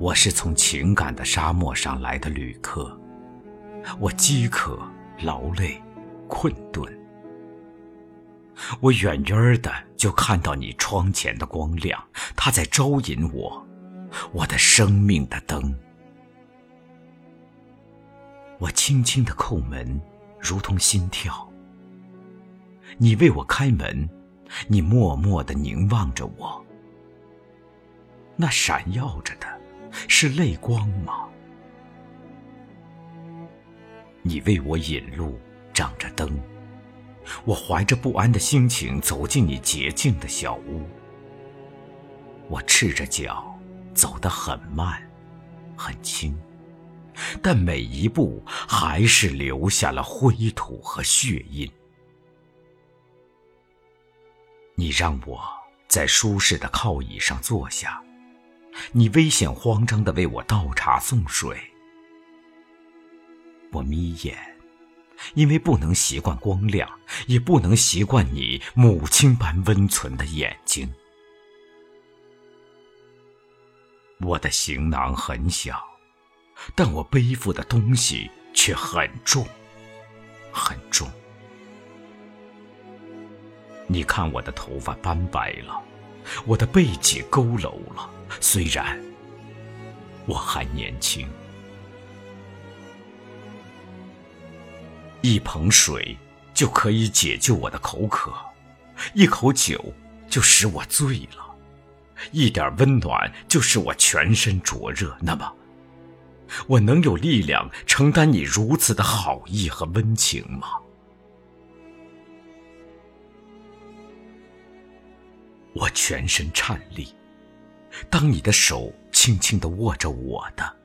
我是从情感的沙漠上来的旅客，我饥渴、劳累、困顿。我远远的就看到你窗前的光亮，它在招引我，我的生命的灯。我轻轻的叩门，如同心跳。你为我开门，你默默的凝望着我，那闪耀着的。是泪光吗？你为我引路，掌着灯，我怀着不安的心情走进你洁净的小屋。我赤着脚，走得很慢，很轻，但每一步还是留下了灰土和血印。你让我在舒适的靠椅上坐下。你危险慌张的为我倒茶送水，我眯眼，因为不能习惯光亮，也不能习惯你母亲般温存的眼睛。我的行囊很小，但我背负的东西却很重，很重。你看我的头发斑白了。我的背脊佝偻了，虽然我还年轻。一盆水就可以解救我的口渴，一口酒就使我醉了，一点温暖就使我全身灼热。那么，我能有力量承担你如此的好意和温情吗？我全身颤栗，当你的手轻轻的握着我的，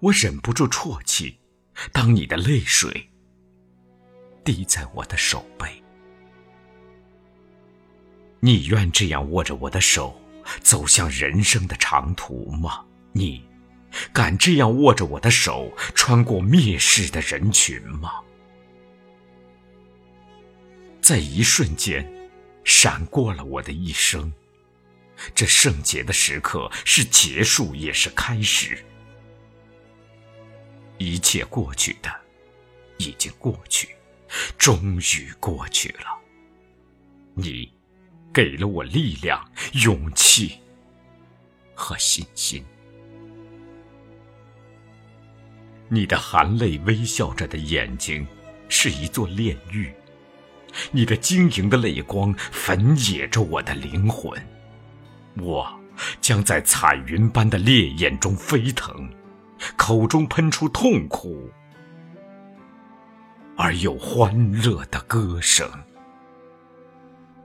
我忍不住啜泣。当你的泪水滴在我的手背，你愿这样握着我的手走向人生的长途吗？你敢这样握着我的手穿过蔑视的人群吗？在一瞬间。闪过了我的一生，这圣洁的时刻是结束也是开始。一切过去的，已经过去，终于过去了。你，给了我力量、勇气和信心。你的含泪微笑着的眼睛，是一座炼狱。你的晶莹的泪光焚野着我的灵魂，我将在彩云般的烈焰中飞腾，口中喷出痛苦而又欢乐的歌声。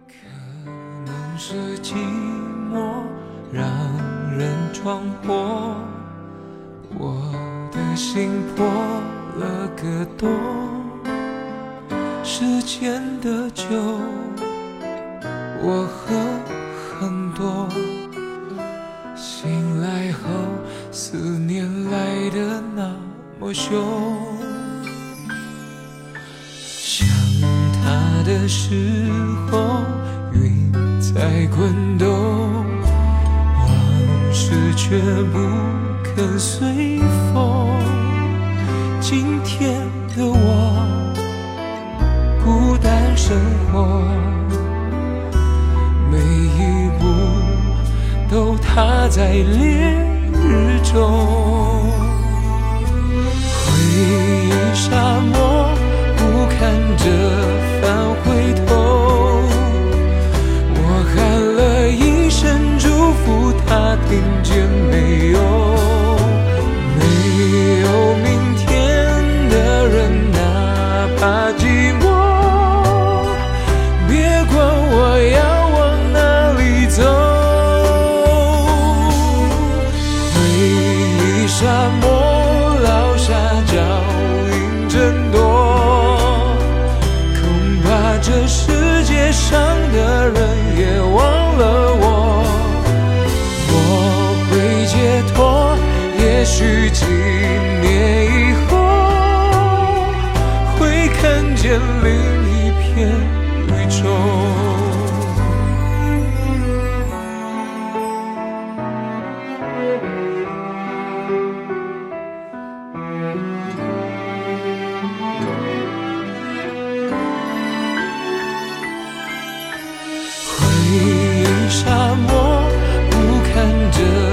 可能是寂寞让人闯祸，我心破了个洞。时间的酒，我喝很多。醒来后，思念来的那么凶。想他的时候，云在滚动，往事却不肯随风。今天的我。孤单生活，每一步都踏在烈日中。回忆沙漠，不看着听见没有？没有明天的人，哪怕寂寞。别管我要往哪里走。回忆沙漠落下脚印真多，恐怕这是许几年以后，会看见另一片宇宙。回忆沙漠不堪的。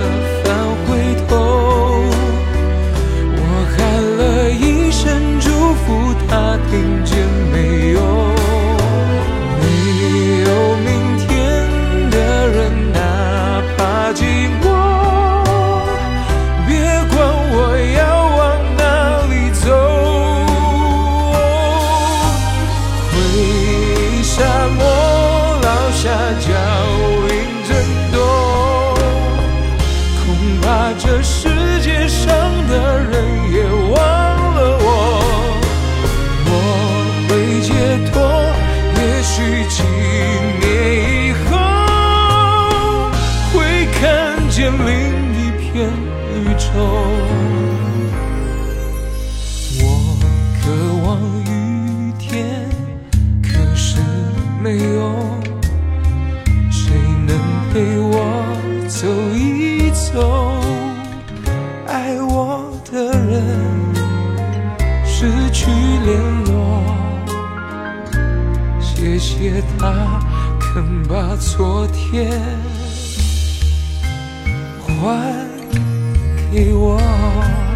看见另一片宇宙，我渴望雨天，可是没有谁能陪我走一走。爱我的人失去联络，谢谢他肯把昨天。还给我。